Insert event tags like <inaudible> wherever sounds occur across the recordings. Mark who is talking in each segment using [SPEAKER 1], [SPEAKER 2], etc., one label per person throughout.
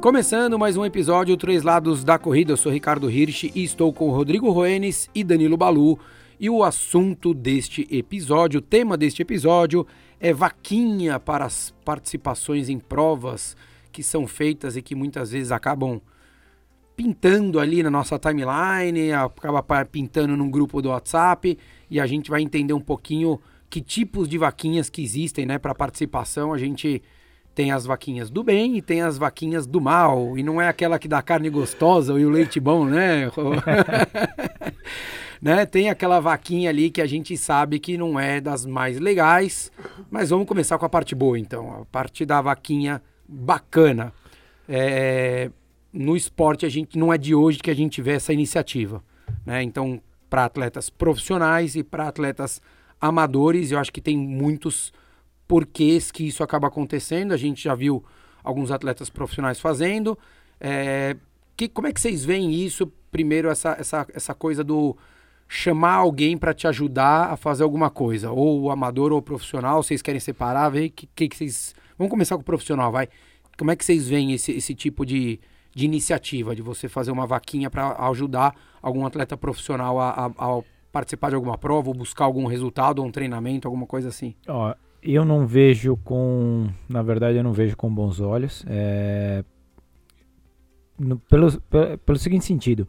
[SPEAKER 1] Começando mais um episódio Três Lados da Corrida, eu sou Ricardo Hirsch e estou com Rodrigo Roenes e Danilo Balu. E o assunto deste episódio, o tema deste episódio é vaquinha para as participações em provas que são feitas e que muitas vezes acabam pintando ali na nossa timeline, acaba pintando num grupo do WhatsApp e a gente vai entender um pouquinho que tipos de vaquinhas que existem, né, para participação. A gente tem as vaquinhas do bem e tem as vaquinhas do mal. E não é aquela que dá carne gostosa e o leite bom, né? <laughs> né? Tem aquela vaquinha ali que a gente sabe que não é das mais legais. Mas vamos começar com a parte boa, então. A parte da vaquinha bacana. É, no esporte, a gente não é de hoje que a gente vê essa iniciativa. Né? Então, para atletas profissionais e para atletas amadores, eu acho que tem muitos porquês que isso acaba acontecendo. A gente já viu alguns atletas profissionais fazendo. É, que, como é que vocês veem isso? Primeiro, essa, essa, essa coisa do chamar alguém para te ajudar a fazer alguma coisa, ou amador ou profissional, vocês querem separar, ver que, que, que vocês. Vamos começar com o profissional, vai. Como é que vocês veem esse, esse tipo de, de iniciativa, de você fazer uma vaquinha para ajudar algum atleta profissional a, a, a, participar de alguma prova, ou buscar algum resultado, ou um treinamento, alguma coisa assim?
[SPEAKER 2] Ó, eu não vejo com, na verdade, eu não vejo com bons olhos. É, no, pelo, pelo, pelo seguinte sentido,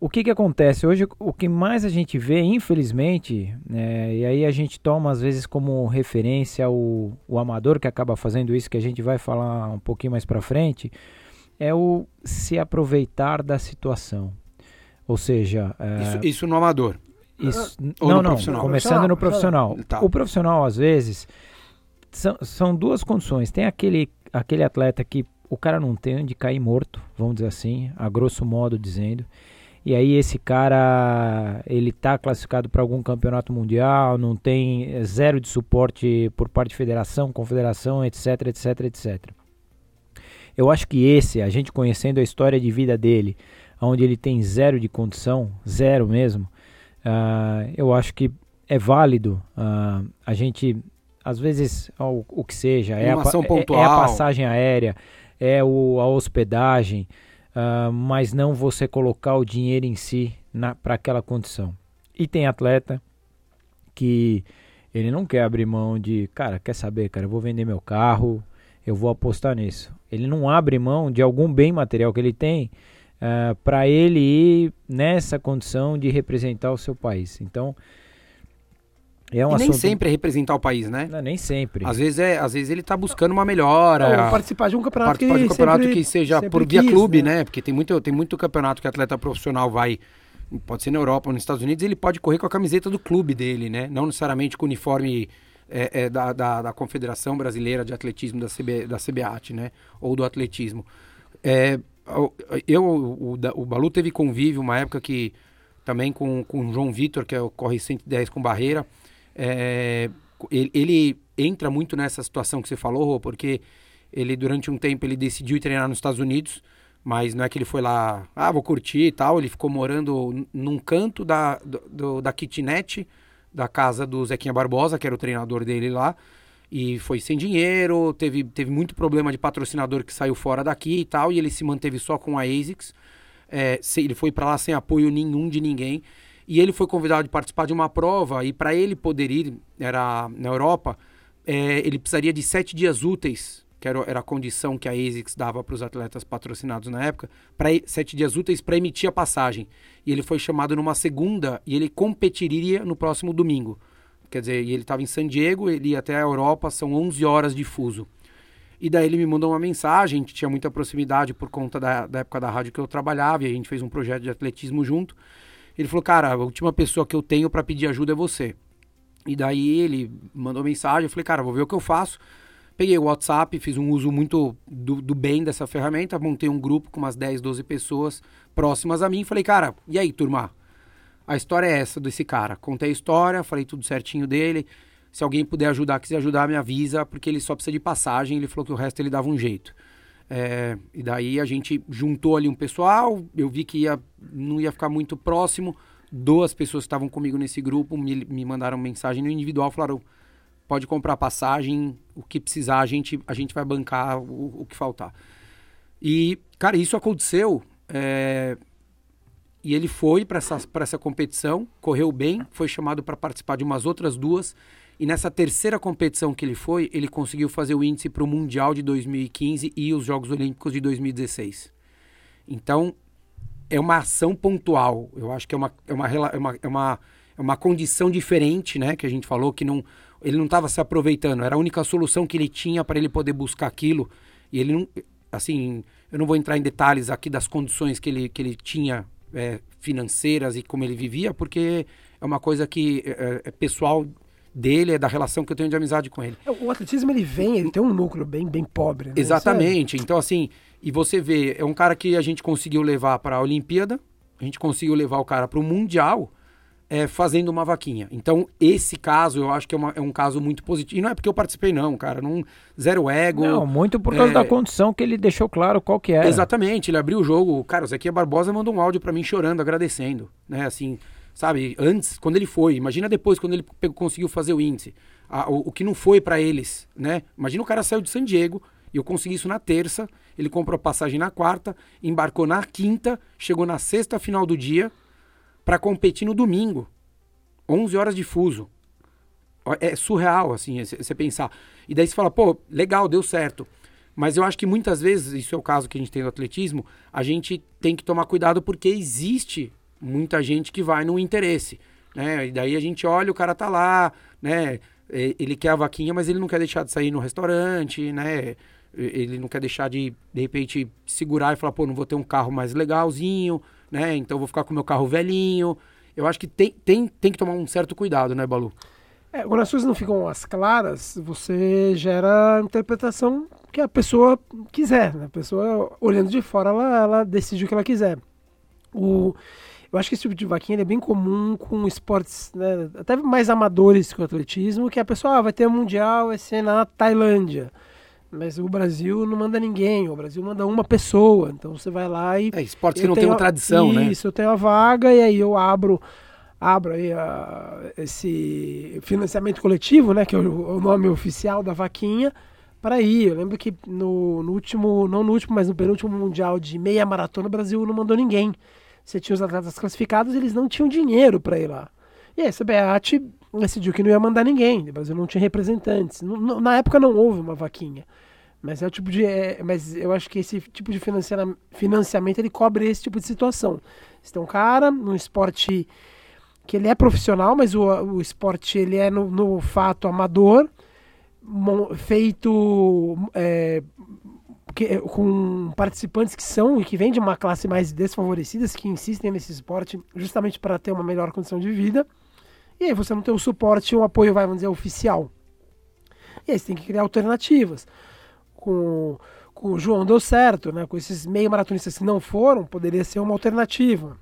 [SPEAKER 2] o que, que acontece hoje? O que mais a gente vê, infelizmente, né, e aí a gente toma às vezes como referência o, o amador que acaba fazendo isso, que a gente vai falar um pouquinho mais para frente, é o se aproveitar da situação. Ou seja,
[SPEAKER 1] é, isso, isso no amador.
[SPEAKER 2] Isso, Ou não, não, começando no profissional. Tá. O profissional, às vezes, são, são duas condições. Tem aquele, aquele atleta que o cara não tem onde cair morto, vamos dizer assim, a grosso modo dizendo. E aí esse cara, ele tá classificado para algum campeonato mundial, não tem é, zero de suporte por parte de federação, confederação, etc, etc, etc. Eu acho que esse, a gente conhecendo a história de vida dele, onde ele tem zero de condição, zero mesmo, Uh, eu acho que é válido uh, a gente, às vezes, o, o que seja, é a, é, é a, passagem aérea, é o, a hospedagem, uh, mas não você colocar o dinheiro em si para aquela condição. E tem atleta que ele não quer abrir mão de, cara, quer saber, cara, eu vou vender meu carro, eu vou apostar nisso. Ele não abre mão de algum bem material que ele tem uh, eh, para ele ir nessa condição de representar o seu país. Então,
[SPEAKER 1] é um e assunto... nem sempre é representar o país, né?
[SPEAKER 2] Não, nem sempre.
[SPEAKER 1] Às vezes, é, às vezes ele está buscando uma melhora.
[SPEAKER 3] Ou participar de um campeonato
[SPEAKER 1] participar que, de um campeonato sempre, que seja por via quis, clube, né? né? Porque tem muito, tem muito campeonato que atleta profissional vai, pode ser na Europa ou nos Estados Unidos, ele pode correr com a camiseta do clube dele, né? Não necessariamente com o uniforme é, é, da, da, da, Confederação Brasileira de Atletismo, da, CB, da CBAT, né? Ou do atletismo. É, eu, o, o Balu teve convívio uma época que também com, com o João Vitor, que é o Corre 110 com barreira. É, ele, ele, entra muito nessa situação que você falou, porque ele durante um tempo ele decidiu treinar nos Estados Unidos, mas não é que ele foi lá, ah, vou curtir e tal. Ele ficou morando num canto da, do, da kitnet da casa do Zequinha Barbosa, que era o treinador dele lá e foi sem dinheiro, teve, teve muito problema de patrocinador que saiu fora daqui e tal, e ele se manteve só com a ASICS. É, ele foi para lá sem apoio nenhum de ninguém. E ele foi convidado de participar de uma prova, e para ele poder ir, era na Europa, é, ele precisaria de sete dias úteis, que era, era a condição que a ASICS dava para os atletas patrocinados na época, para sete dias úteis para emitir a passagem. E ele foi chamado numa segunda, e ele competiria no próximo domingo. Quer dizer, ele estava em San Diego, ele ia até a Europa, são 11 horas de fuso. E daí ele me mandou uma mensagem, a gente tinha muita proximidade por conta da, da época da rádio que eu trabalhava, e a gente fez um projeto de atletismo junto. Ele falou, cara, a última pessoa que eu tenho para pedir ajuda é você. E daí ele mandou mensagem, eu falei, cara, vou ver o que eu faço. Peguei o WhatsApp, fiz um uso muito do, do bem dessa ferramenta, montei um grupo com umas 10, 12 pessoas próximas a mim. Falei, cara, e aí, turma? A história é essa desse cara. Contei a história, falei tudo certinho dele. Se alguém puder ajudar, quiser ajudar, me avisa, porque ele só precisa de passagem. Ele falou que o resto ele dava um jeito. É, e daí a gente juntou ali um pessoal. Eu vi que ia, não ia ficar muito próximo. Duas pessoas que estavam comigo nesse grupo me, me mandaram mensagem no individual, falaram: pode comprar passagem, o que precisar, a gente, a gente vai bancar o, o que faltar. E, cara, isso aconteceu. É... E ele foi para essa, essa competição, correu bem, foi chamado para participar de umas outras duas. E nessa terceira competição que ele foi, ele conseguiu fazer o índice para o Mundial de 2015 e os Jogos Olímpicos de 2016. Então, é uma ação pontual. Eu acho que é uma, é uma, é uma, é uma, é uma condição diferente, né? Que a gente falou que não, ele não estava se aproveitando. Era a única solução que ele tinha para ele poder buscar aquilo. E ele não, assim, eu não vou entrar em detalhes aqui das condições que ele, que ele tinha é, financeiras e como ele vivia, porque é uma coisa que é, é, pessoal dele, é da relação que eu tenho de amizade com ele.
[SPEAKER 3] É, o atletismo ele vem, ele tem um núcleo bem, bem pobre. Né?
[SPEAKER 1] Exatamente. Então, assim, e você vê, é um cara que a gente conseguiu levar para a Olimpíada, a gente conseguiu levar o cara para o Mundial é, fazendo uma vaquinha. Então, esse caso eu acho que é, uma, é, um caso muito positivo. E não é porque eu participei, não, cara. Não, zero ego.
[SPEAKER 2] Não, muito por causa é... da condição que ele deixou claro qual que era.
[SPEAKER 1] Exatamente, ele abriu o jogo. Cara, o Zequinha Barbosa mandou um áudio para mim chorando, agradecendo. Né, assim, sabe? Antes, quando ele foi. Imagina depois, quando ele conseguiu fazer o índice. A, o, o, que não foi para eles, né? Imagina o cara saiu de San Diego e eu consegui isso na terça. Ele comprou passagem na quarta, embarcou na quinta, chegou na sexta final do dia para competir no domingo. 11 horas de fuso. É surreal, assim, você pensar. E daí você fala, pô, legal, deu certo. Mas eu acho que muitas vezes, isso é o caso que a gente tem no atletismo, a gente tem que tomar cuidado porque existe muita gente que vai no interesse. Né? E daí a gente olha, o cara tá lá, né? Ele quer a vaquinha, mas ele não quer deixar de sair no restaurante, né? Ele não quer deixar de, de repente, segurar e falar, pô, não vou ter um carro mais legalzinho, né? Então vou ficar com o meu carro velhinho. Eu acho que tem, tem, tem que tomar um certo cuidado, né, Balu?
[SPEAKER 3] É, quando as coisas não ficam as claras, você gera a interpretação que a pessoa quiser. Né? A pessoa, olhando de fora, ela, ela decide o que ela quiser. O, eu acho que esse tipo de vaquinha é bem comum com esportes né, até mais amadores que o atletismo, que a pessoa ah, vai ter um mundial, vai ser na Tailândia. Mas o Brasil não manda ninguém, o Brasil manda uma pessoa. Então você vai lá e.
[SPEAKER 1] É, esportes que não tem uma tradição,
[SPEAKER 3] isso,
[SPEAKER 1] né?
[SPEAKER 3] Isso, eu tenho a vaga e aí eu abro abro aí a, esse financiamento coletivo, né, que é o, o nome oficial da vaquinha, para ir. Eu lembro que no, no, último, não no último, mas no penúltimo mundial de meia maratona, o Brasil não mandou ninguém. Você tinha os atletas classificados, eles não tinham dinheiro para ir lá. E aí a CBAT decidiu que não ia mandar ninguém, o Brasil não tinha representantes. Na época não houve uma vaquinha. Mas é o tipo de. É, mas eu acho que esse tipo de financiamento ele cobre esse tipo de situação. Você tem um cara num esporte que ele é profissional, mas o, o esporte ele é no, no fato amador, feito é, que, com participantes que são e que vêm de uma classe mais desfavorecidas, que insistem nesse esporte justamente para ter uma melhor condição de vida. E aí você não tem o suporte, o apoio, vai, vamos dizer, oficial. E aí você tem que criar alternativas com, com o João deu certo, né? Com esses meio maratonistas que não foram, poderia ser uma alternativa.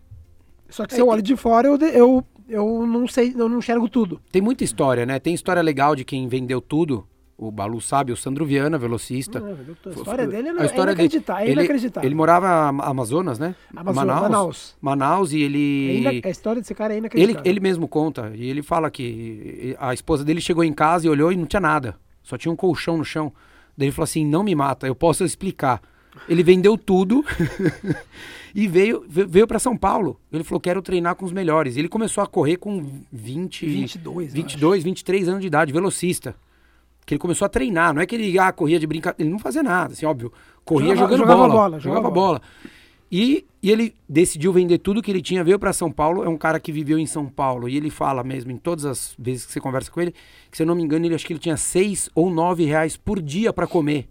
[SPEAKER 3] Só que se eu olho de fora, eu, eu, eu não sei, eu não enxergo tudo.
[SPEAKER 1] Tem muita história, né? Tem história legal de quem vendeu tudo. O Balu sabe, o Sandro Viana, velocista. Não,
[SPEAKER 3] a história dele não, a história é inacreditável.
[SPEAKER 1] Dele, é inacreditável. Ele, ele morava no Amazonas, né?
[SPEAKER 3] Amazonas, Manaus,
[SPEAKER 1] Manaus. Manaus e ele...
[SPEAKER 3] É a história desse cara é inacreditável.
[SPEAKER 1] Ele, ele mesmo conta. E ele fala que a esposa dele chegou em casa e olhou e não tinha nada. Só tinha um colchão no chão. Daí ele falou assim: não me mata, eu posso explicar. Ele vendeu tudo <laughs> e veio, veio para São Paulo. Ele falou: quero treinar com os melhores. Ele começou a correr com 20, 22, 22 23 anos de idade, velocista. Que ele começou a treinar, não é que ele ah, corria de brincadeira, ele não fazia nada, assim, óbvio. Corria jogava, jogando jogava bola, bola, jogava, jogava bola. bola. E, e ele decidiu vender tudo que ele tinha, veio para São Paulo. É um cara que viveu em São Paulo. E ele fala mesmo, em todas as vezes que você conversa com ele, que se eu não me engano, ele acho que ele tinha seis ou nove reais por dia para comer.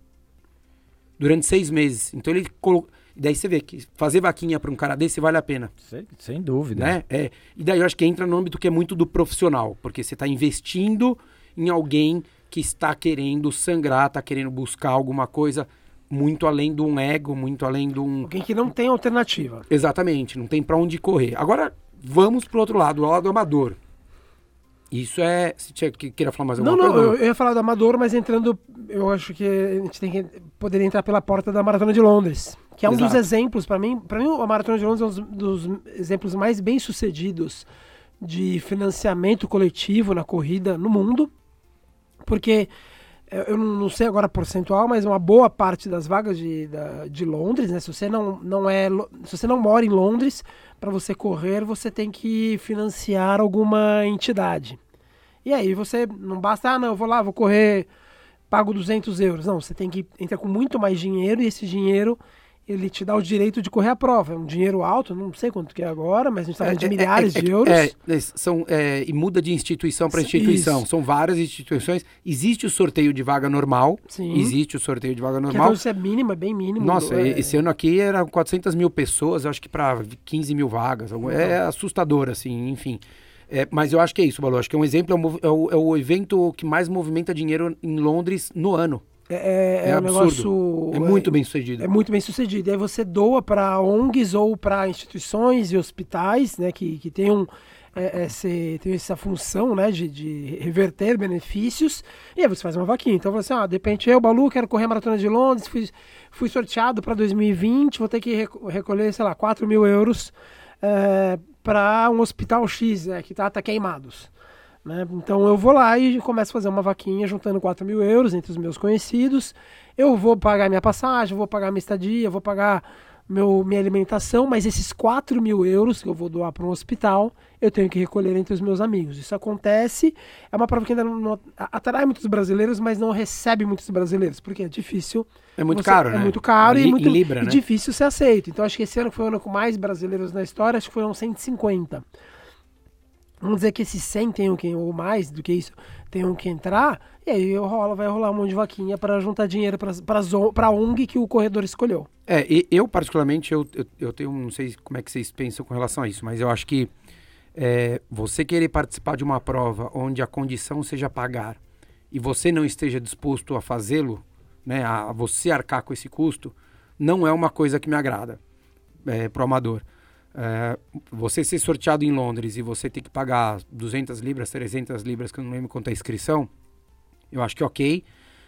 [SPEAKER 1] Durante seis meses. Então ele colocou. Daí você vê que fazer vaquinha para um cara desse vale a pena.
[SPEAKER 2] Sem, sem dúvida.
[SPEAKER 1] Né? É. E daí eu acho que entra no âmbito que é muito do profissional. Porque você está investindo em alguém que está querendo sangrar, está querendo buscar alguma coisa muito além de um ego, muito além de um.
[SPEAKER 3] Alguém que não tem alternativa.
[SPEAKER 1] Exatamente, não tem para onde correr. Agora, vamos pro outro lado, o lado amador. Isso é. Se tinha que queira falar mais alguma
[SPEAKER 3] não,
[SPEAKER 1] coisa?
[SPEAKER 3] Não, eu ia falar do amador, mas entrando. Eu acho que a gente tem que poderia entrar pela porta da Maratona de Londres. Que é um Exato. dos exemplos, para mim, para mim, a Maratona de Londres é um dos, dos exemplos mais bem sucedidos de financiamento coletivo na corrida no mundo. Porque eu não sei agora percentual, mas uma boa parte das vagas de, da, de Londres, né? Se você não, não é, se você não mora em Londres, para você correr, você tem que financiar alguma entidade. E aí você não basta, ah, não, eu vou lá, vou correr, pago 200 euros. Não, você tem que entrar com muito mais dinheiro e esse dinheiro ele te dá o direito de correr a prova. É um dinheiro alto, não sei quanto que é agora, mas a gente está falando de é, milhares é, é, de euros.
[SPEAKER 1] São, e muda de instituição para instituição. Isso. São várias instituições. Existe o sorteio de vaga normal. Sim. Existe o sorteio de vaga normal.
[SPEAKER 3] Que é mínimo, é bem mínimo.
[SPEAKER 1] Nossa, esse ano aqui eram 400 mil pessoas, acho que para 15 mil vagas. É assustador, assim, enfim. É, mas eu acho que é isso, Balu. Acho que é um exemplo, é, é o, é o evento que mais movimenta dinheiro em Londres no ano.
[SPEAKER 3] É, é, é, é um negócio.
[SPEAKER 1] É muito bem sucedido.
[SPEAKER 3] É muito bem sucedido. E aí você doa para ONGs ou para instituições e hospitais, né, que, que tenham é, esse, tem essa função, né, de, de reverter benefícios. E aí você faz uma vaquinha. Então você, ah, de repente eu, Balu, quero correr a maratona de Londres, fui, fui sorteado para 2020, vou ter que recolher, sei lá, 4 mil euros é, para um hospital X, né, que tá, tá queimados. Né? Então eu vou lá e começo a fazer uma vaquinha juntando 4 mil euros entre os meus conhecidos. Eu vou pagar minha passagem, vou pagar minha estadia, vou pagar meu, minha alimentação, mas esses 4 mil euros que eu vou doar para um hospital, eu tenho que recolher entre os meus amigos. Isso acontece, é uma prova que ainda não, não atrai muitos brasileiros, mas não recebe muitos brasileiros, porque é difícil.
[SPEAKER 1] É muito você, caro,
[SPEAKER 3] é
[SPEAKER 1] né?
[SPEAKER 3] É muito caro
[SPEAKER 1] Li,
[SPEAKER 3] e, muito,
[SPEAKER 1] Libra,
[SPEAKER 3] e
[SPEAKER 1] né?
[SPEAKER 3] difícil ser aceito. Então acho que esse ano foi o ano com mais brasileiros na história, acho que foram 150 vamos dizer que esses 100 tenham que, ou mais do que isso, tenham que entrar, e aí rola, vai rolar um monte de vaquinha para juntar dinheiro para a ONG que o corredor escolheu.
[SPEAKER 1] É, eu particularmente, eu, eu, eu, tenho, não sei como é que vocês pensam com relação a isso, mas eu acho que é, você querer participar de uma prova onde a condição seja pagar e você não esteja disposto a fazê-lo, né, a você arcar com esse custo, não é uma coisa que me agrada é, para o amador. É, você ser sorteado em Londres e você ter que pagar 200 libras, 300 libras, que eu não lembro quanto é a inscrição, eu acho que é ok.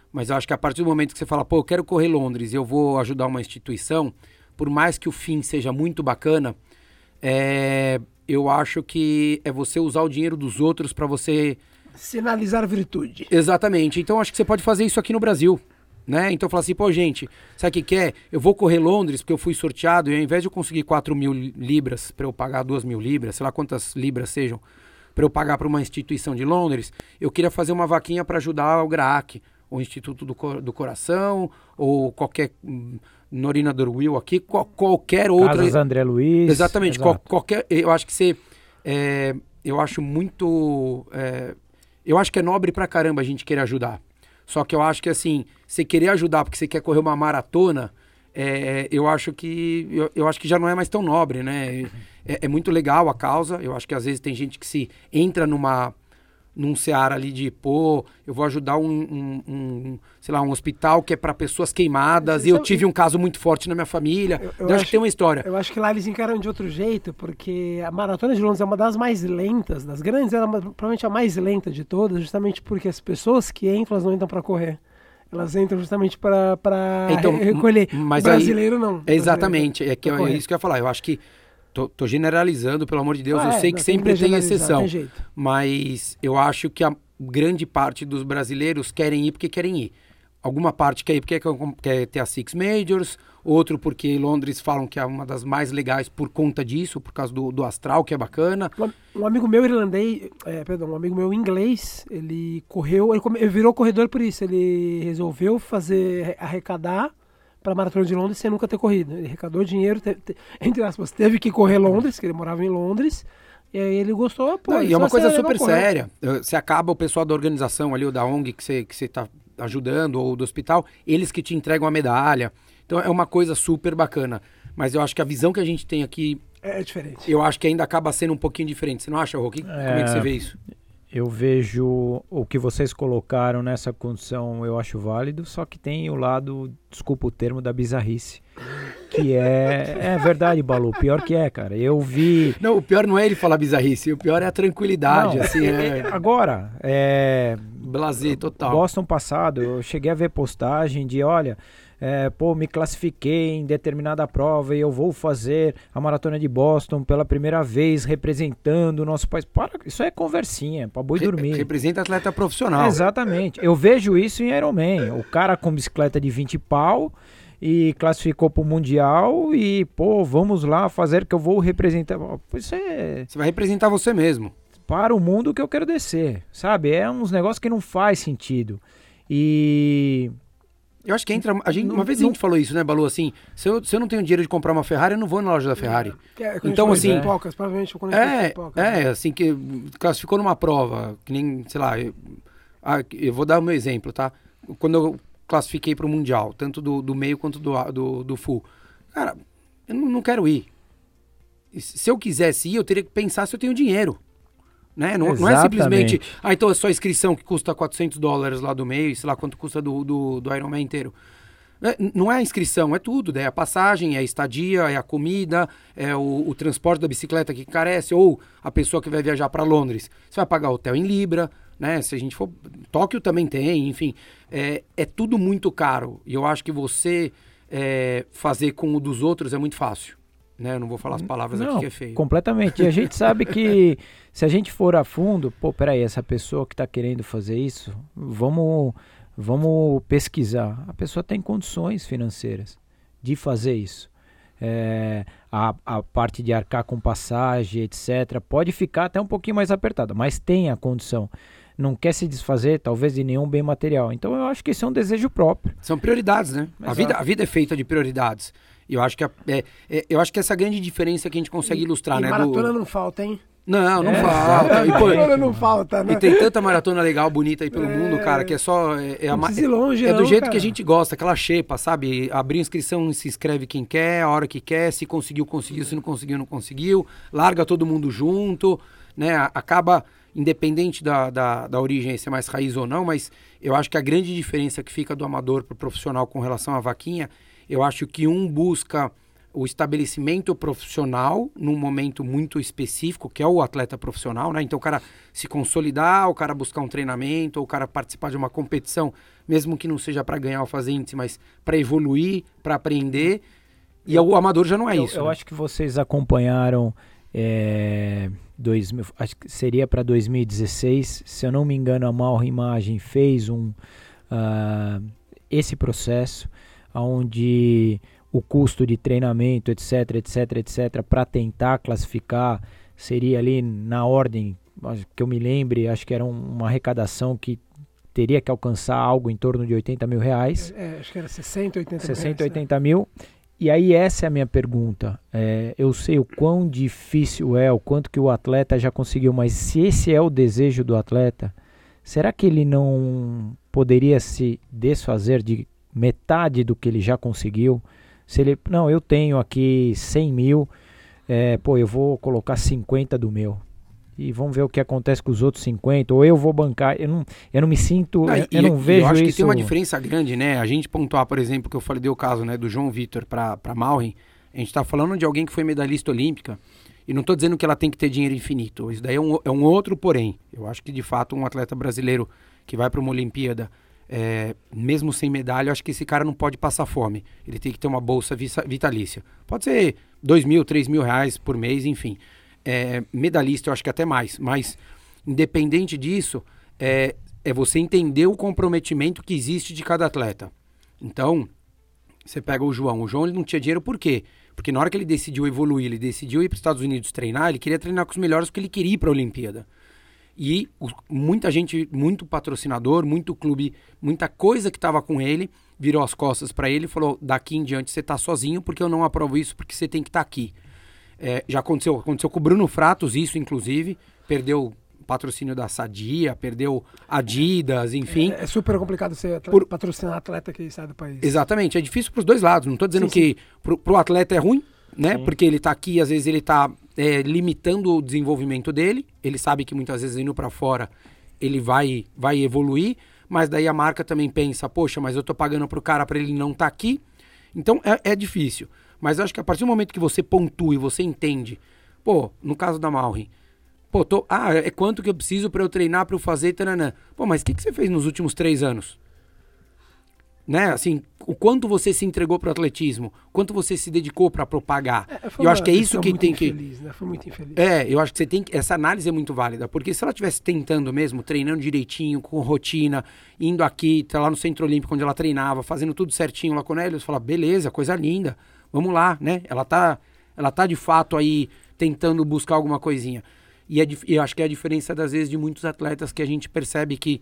[SPEAKER 1] Mas eu acho que a partir do momento que você fala, pô, eu quero correr Londres e eu vou ajudar uma instituição, por mais que o fim seja muito bacana, é, eu acho que é você usar o dinheiro dos outros para você.
[SPEAKER 3] Sinalizar virtude.
[SPEAKER 1] Exatamente. Então acho que você pode fazer isso aqui no Brasil. Né? Então eu falo assim, pô, gente, sabe o que, que é? Eu vou correr Londres porque eu fui sorteado e ao invés de eu conseguir 4 mil libras para eu pagar 2 mil libras, sei lá quantas libras sejam, para eu pagar para uma instituição de Londres, eu queria fazer uma vaquinha para ajudar o GRAAC, o Instituto do, do Coração, ou qualquer hum, Norina Dorwil aqui, qual, qualquer outra.
[SPEAKER 2] Casas André Luiz.
[SPEAKER 1] Exatamente, qual, qualquer. Eu acho que você. É, eu acho muito. É, eu acho que é nobre pra caramba a gente querer ajudar. Só que eu acho que assim, você querer ajudar porque você quer correr uma maratona, é, eu acho que eu, eu, acho que já não é mais tão nobre, né? É, é, muito legal a causa. Eu acho que às vezes tem gente que se entra numa num seara ali de pô, eu vou ajudar um, um, um sei lá, um hospital que é para pessoas queimadas. e eu tive um caso muito forte na minha família. Eu, eu, acho, acho, que tem uma história.
[SPEAKER 3] Eu acho que lá eles encaram de outro jeito, porque a maratona de Londres é uma das mais lentas, das grandes, ela é provavelmente a mais lenta de todas, justamente porque as pessoas que entram, elas não entram para correr. Elas entram justamente para então, recolher. Mas o brasileiro
[SPEAKER 1] aí,
[SPEAKER 3] não.
[SPEAKER 1] Exatamente, é, que, é isso que eu ia falar. Eu acho que Tô, tô, generalizando, pelo amor de Deus. Ah, eu é, sei que sempre tem exceção. Tem mas eu acho que a grande parte dos brasileiros querem ir porque querem ir. Alguma parte quer ir porque quer, quer ter as Six Majors, outro porque Londres falam que é uma das mais legais por conta disso, por causa do, do astral, que é bacana.
[SPEAKER 3] Um, um amigo meu irlandês, é, perdão, um amigo meu inglês, ele correu, ele, ele virou corredor por isso. Ele resolveu fazer, arrecadar para a Maratona de Londres sem nunca ter corrido. Ele arrecadou dinheiro, te, te, entre aspas, teve que correr Londres, que ele morava em Londres. E aí ele gostou, pô. Não,
[SPEAKER 1] e é uma coisa super séria. Você acaba o pessoal da organização ali, ou da ONG que você que está ajudando, ou do hospital, eles que te entregam a medalha. Então é uma coisa super bacana. Mas eu acho que a visão que a gente tem aqui.
[SPEAKER 3] É diferente.
[SPEAKER 1] Eu acho que ainda acaba sendo um pouquinho diferente. Você não acha, Rô? É... Como é que você vê isso?
[SPEAKER 2] Eu vejo o que vocês colocaram nessa condição, eu acho válido, só que tem o lado, desculpa o termo, da bizarrice. Que é. É verdade, Balu. Pior que é, cara. Eu vi.
[SPEAKER 1] Não, o pior não é ele falar bizarrice, o pior é a tranquilidade, não, assim. É...
[SPEAKER 2] Agora, é.
[SPEAKER 1] Blazer total.
[SPEAKER 2] Boston passado, eu cheguei a ver postagem de: olha, é, pô, me classifiquei em determinada prova e eu vou fazer a maratona de Boston pela primeira vez representando o nosso país. Para, isso é conversinha, para boi dormir.
[SPEAKER 1] Representa atleta profissional.
[SPEAKER 2] Exatamente. Eu vejo isso em Ironman. O cara com bicicleta de 20 pau e classificou para o Mundial e, pô, vamos lá fazer que eu vou representar. Isso é...
[SPEAKER 1] Você vai representar você mesmo.
[SPEAKER 2] Para o mundo que eu quero descer, sabe? É uns negócios que não faz sentido. E
[SPEAKER 1] eu acho que entra. A gente, uma vez a gente falou isso, né, Balu? Assim, se eu, se eu não tenho dinheiro de comprar uma Ferrari, eu não vou na loja da Ferrari. É, é, então, assim. Pipocas, provavelmente é, pipocas, é, né? assim, que classificou numa prova, que nem, sei lá. Eu, ah, eu vou dar o meu exemplo, tá? Quando eu classifiquei para o Mundial, tanto do, do meio quanto do, do, do full. Cara, eu não, não quero ir. Se eu quisesse ir, eu teria que pensar se eu tenho dinheiro. Né? Não, não, é simplesmente, ah, então é só inscrição que custa 400 dólares lá do mês, sei lá quanto custa do, do, do Ironman inteiro. É, não é a inscrição, é tudo, né? É a passagem, é a estadia, é a comida, é o, o transporte da bicicleta que carece, ou a pessoa que vai viajar para Londres. Você vai pagar hotel em Libra, né? Se a gente for. Tóquio também tem, enfim. É, é tudo muito caro. E eu acho que você é, fazer com o dos outros é muito fácil. Né? Eu não vou falar as palavras não, aqui que é feio.
[SPEAKER 2] Completamente. E a gente sabe que <laughs> se a gente for a fundo, pô, peraí, essa pessoa que está querendo fazer isso, vamos, vamos pesquisar. A pessoa tem condições financeiras de fazer isso. É, a, a parte de arcar com passagem, etc., pode ficar até um pouquinho mais apertada, mas tem a condição não quer se desfazer, talvez, de nenhum bem material. Então eu acho que isso é um desejo próprio.
[SPEAKER 1] São prioridades, né? A vida, a vida é feita de prioridades. Eu acho que, a, é, é, eu acho que essa grande diferença que a gente consegue e, ilustrar,
[SPEAKER 3] e
[SPEAKER 1] né?
[SPEAKER 3] maratona do... não falta, hein?
[SPEAKER 1] Não, não é, falta.
[SPEAKER 3] E, pô, não falta, né?
[SPEAKER 1] E tem tanta maratona legal, bonita aí pelo é, mundo, cara, que é só. É, é, a,
[SPEAKER 3] longe,
[SPEAKER 1] é
[SPEAKER 3] não,
[SPEAKER 1] do jeito
[SPEAKER 3] cara.
[SPEAKER 1] que a gente gosta, aquela xepa, sabe? Abrir inscrição, se inscreve quem quer, a hora que quer, se conseguiu, conseguiu, se não conseguiu, não conseguiu. Larga todo mundo junto, né? Acaba independente da, da, da origem ser mais raiz ou não, mas eu acho que a grande diferença que fica do amador para o profissional com relação à vaquinha, eu acho que um busca o estabelecimento profissional num momento muito específico, que é o atleta profissional, né? Então o cara se consolidar, o cara buscar um treinamento, o cara participar de uma competição, mesmo que não seja para ganhar ou fazer índice, mas para evoluir, para aprender. E o amador já não é
[SPEAKER 2] eu,
[SPEAKER 1] isso.
[SPEAKER 2] Eu
[SPEAKER 1] né?
[SPEAKER 2] acho que vocês acompanharam é, dois, acho que seria para 2016, se eu não me engano, a Malra Imagem fez um uh, esse processo onde o custo de treinamento, etc, etc, etc, para tentar classificar seria ali na ordem, que eu me lembre, acho que era uma arrecadação que teria que alcançar algo em torno de 80 mil reais.
[SPEAKER 3] É, acho que era 60, 80
[SPEAKER 2] 60, mil. 60, 80 mil. E aí essa é a minha pergunta. É, eu sei o quão difícil é, o quanto que o atleta já conseguiu, mas se esse é o desejo do atleta, será que ele não poderia se desfazer de metade do que ele já conseguiu? Se ele, não, eu tenho aqui 100 mil, é, pô, eu vou colocar 50 do meu e vamos ver o que acontece com os outros 50, ou eu vou bancar, eu não, eu não me sinto, não, eu, e, eu não vejo isso. Eu acho
[SPEAKER 1] isso. que tem uma diferença grande, né? A gente pontuar, por exemplo, que eu falei, deu o caso, né, do João Vitor para Malrin, a gente está falando de alguém que foi medalhista olímpica, e não estou dizendo que ela tem que ter dinheiro infinito, isso daí é um, é um outro porém. Eu acho que, de fato, um atleta brasileiro que vai para uma Olimpíada, é, mesmo sem medalha, eu acho que esse cara não pode passar fome. Ele tem que ter uma bolsa vitalícia. Pode ser dois mil, três mil reais por mês, enfim é, medalhista, eu acho que até mais, mas independente disso, é, é você entender o comprometimento que existe de cada atleta. Então, você pega o João. O João ele não tinha dinheiro por quê? Porque na hora que ele decidiu evoluir, ele decidiu ir para os Estados Unidos treinar, ele queria treinar com os melhores porque ele queria ir para a Olimpíada. E o, muita gente, muito patrocinador, muito clube, muita coisa que estava com ele, virou as costas para ele e falou: daqui em diante você está sozinho porque eu não aprovo isso, porque você tem que estar tá aqui. É, já aconteceu, aconteceu com o Bruno Fratos, isso inclusive, perdeu patrocínio da Sadia, perdeu Adidas, enfim.
[SPEAKER 3] É, é super complicado você atleta, Por... patrocinar atleta que sai do país.
[SPEAKER 1] Exatamente, é difícil para os dois lados. Não estou dizendo sim, que para o atleta é ruim, né? Sim. Porque ele está aqui, às vezes ele está é, limitando o desenvolvimento dele. Ele sabe que muitas vezes indo para fora ele vai, vai evoluir, mas daí a marca também pensa, poxa, mas eu estou pagando para o cara para ele não estar tá aqui. Então é, é difícil. Mas acho que a partir do momento que você pontua e você entende, pô, no caso da Malrin, pô, tô, ah, é quanto que eu preciso para eu treinar, para eu fazer, taranã. Pô, mas o que, que você fez nos últimos três anos? Né? Assim, o quanto você se entregou para o atletismo, quanto você se dedicou para propagar. É, eu acho que é isso que tem infeliz,
[SPEAKER 3] que. Né? Foi muito infeliz.
[SPEAKER 1] É, eu acho que você tem que. Essa análise é muito válida, porque se ela estivesse tentando mesmo, treinando direitinho, com rotina, indo aqui, tá lá no Centro Olímpico onde ela treinava, fazendo tudo certinho lá com o Helios, fala, beleza, coisa linda, vamos lá, né? Ela tá, ela tá de fato aí tentando buscar alguma coisinha. E é, eu acho que é a diferença, das vezes, de muitos atletas que a gente percebe que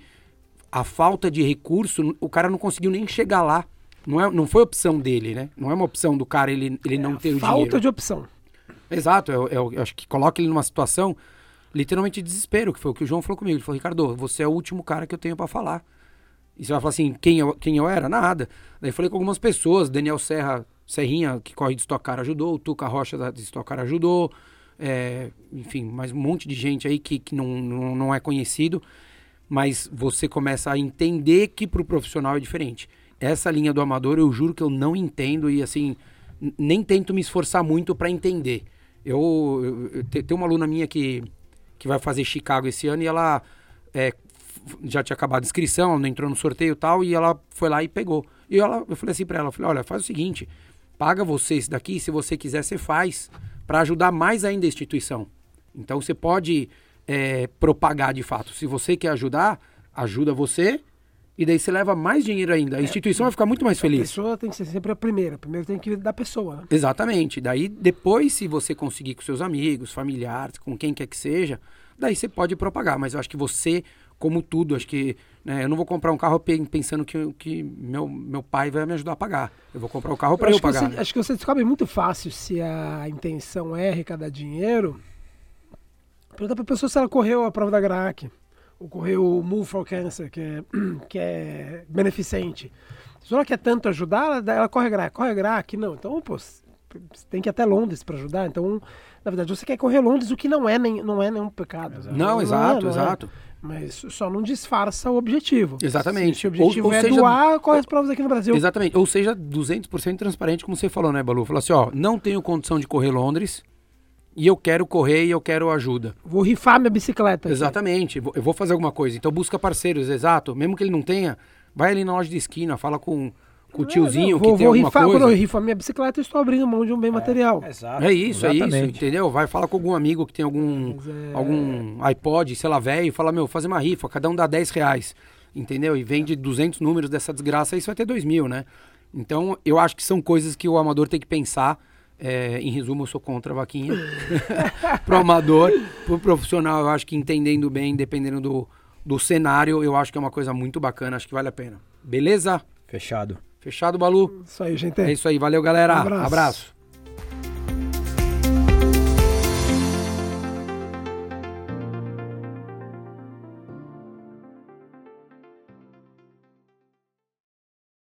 [SPEAKER 1] a falta de recurso, o cara não conseguiu nem chegar lá. Não, é, não foi opção dele, né? Não é uma opção do cara ele, ele é não ter o
[SPEAKER 3] dinheiro.
[SPEAKER 1] Falta
[SPEAKER 3] de opção.
[SPEAKER 1] Exato. Eu, eu, eu, acho que coloca ele numa situação literalmente de desespero, que foi o que o João falou comigo. Ele falou, Ricardo, você é o último cara que eu tenho para falar. E você vai falar assim, quem eu, quem eu era? Nada. Daí falei com algumas pessoas, Daniel Serra, Serrinha, que corre de Stock Car, ajudou, o Tuca Rocha de Stock Car ajudou, é, enfim, mais um monte de gente aí que, que não, não, não é conhecido mas você começa a entender que para o profissional é diferente. Essa linha do amador, eu juro que eu não entendo e assim, nem tento me esforçar muito para entender. Eu, eu, tenho uma aluna minha que, que vai fazer Chicago esse ano e ela é, já tinha acabado a inscrição, não entrou no sorteio e tal, e ela foi lá e pegou. E ela, eu falei assim para ela, falei, olha, faz o seguinte, paga você esse daqui, se você quiser, você faz, para ajudar mais ainda a instituição. Então você pode é, propagar de fato. Se você quer ajudar, ajuda você e daí você leva mais dinheiro ainda. A é, instituição vai ficar muito mais feliz. A
[SPEAKER 3] pessoa tem que ser sempre a primeira. Primeiro tem que vir da pessoa. Né?
[SPEAKER 1] Exatamente. Daí depois, se você conseguir com seus amigos, familiares, com quem quer que seja, daí você pode propagar. Mas eu acho que você, como tudo, acho que né, eu não vou comprar um carro pensando que, que meu, meu pai vai me ajudar a pagar. Eu vou comprar o um carro para eu, eu pagar.
[SPEAKER 3] Você, né? Acho que você descobre muito fácil se a intenção é arrecadar dinheiro Pergunta pra pessoa se ela correu a prova da GRAC, ou correu o Move for Cancer, que é, <clears throat> que é beneficente. Se ela quer tanto ajudar, ela, ela corre a GRAC. Corre a GRAC? Não. Então, pô, você tem que ir até Londres para ajudar. Então, na verdade, você quer correr Londres, o que não é, nem, não é nenhum pecado.
[SPEAKER 1] Não, não exato, é, não é. exato. É.
[SPEAKER 3] Mas só não disfarça o objetivo.
[SPEAKER 1] Exatamente.
[SPEAKER 3] Se, o objetivo ou, ou é seja, doar, corre as provas aqui no Brasil.
[SPEAKER 1] Exatamente. Ou seja, 200% transparente, como você falou, né, Balu? Falou assim, ó, não tenho condição de correr Londres, e eu quero correr e eu quero ajuda.
[SPEAKER 3] Vou rifar minha bicicleta.
[SPEAKER 1] Aqui. Exatamente, eu vou fazer alguma coisa. Então busca parceiros, exato. Mesmo que ele não tenha, vai ali na loja de esquina, fala com, com o tiozinho é, vou, que tem vou alguma rifar, coisa.
[SPEAKER 3] Quando eu rifo a minha bicicleta, eu estou abrindo mão de um bem é, material.
[SPEAKER 1] Exato. É isso, Exatamente. é isso, entendeu? Vai falar com algum amigo que tem algum, é... algum iPod, sei lá, velho, e fala, meu, fazer uma rifa, cada um dá 10 reais, entendeu? E vende 200 números dessa desgraça, aí você vai ter 2 mil, né? Então, eu acho que são coisas que o amador tem que pensar é, em resumo, eu sou contra a vaquinha. <laughs> pro amador, pro profissional, eu acho que entendendo bem, dependendo do, do cenário, eu acho que é uma coisa muito bacana, acho que vale a pena. Beleza?
[SPEAKER 2] Fechado.
[SPEAKER 1] Fechado, Balu?
[SPEAKER 3] Isso aí, gente.
[SPEAKER 1] É isso aí, valeu, galera. Um abraço. abraço.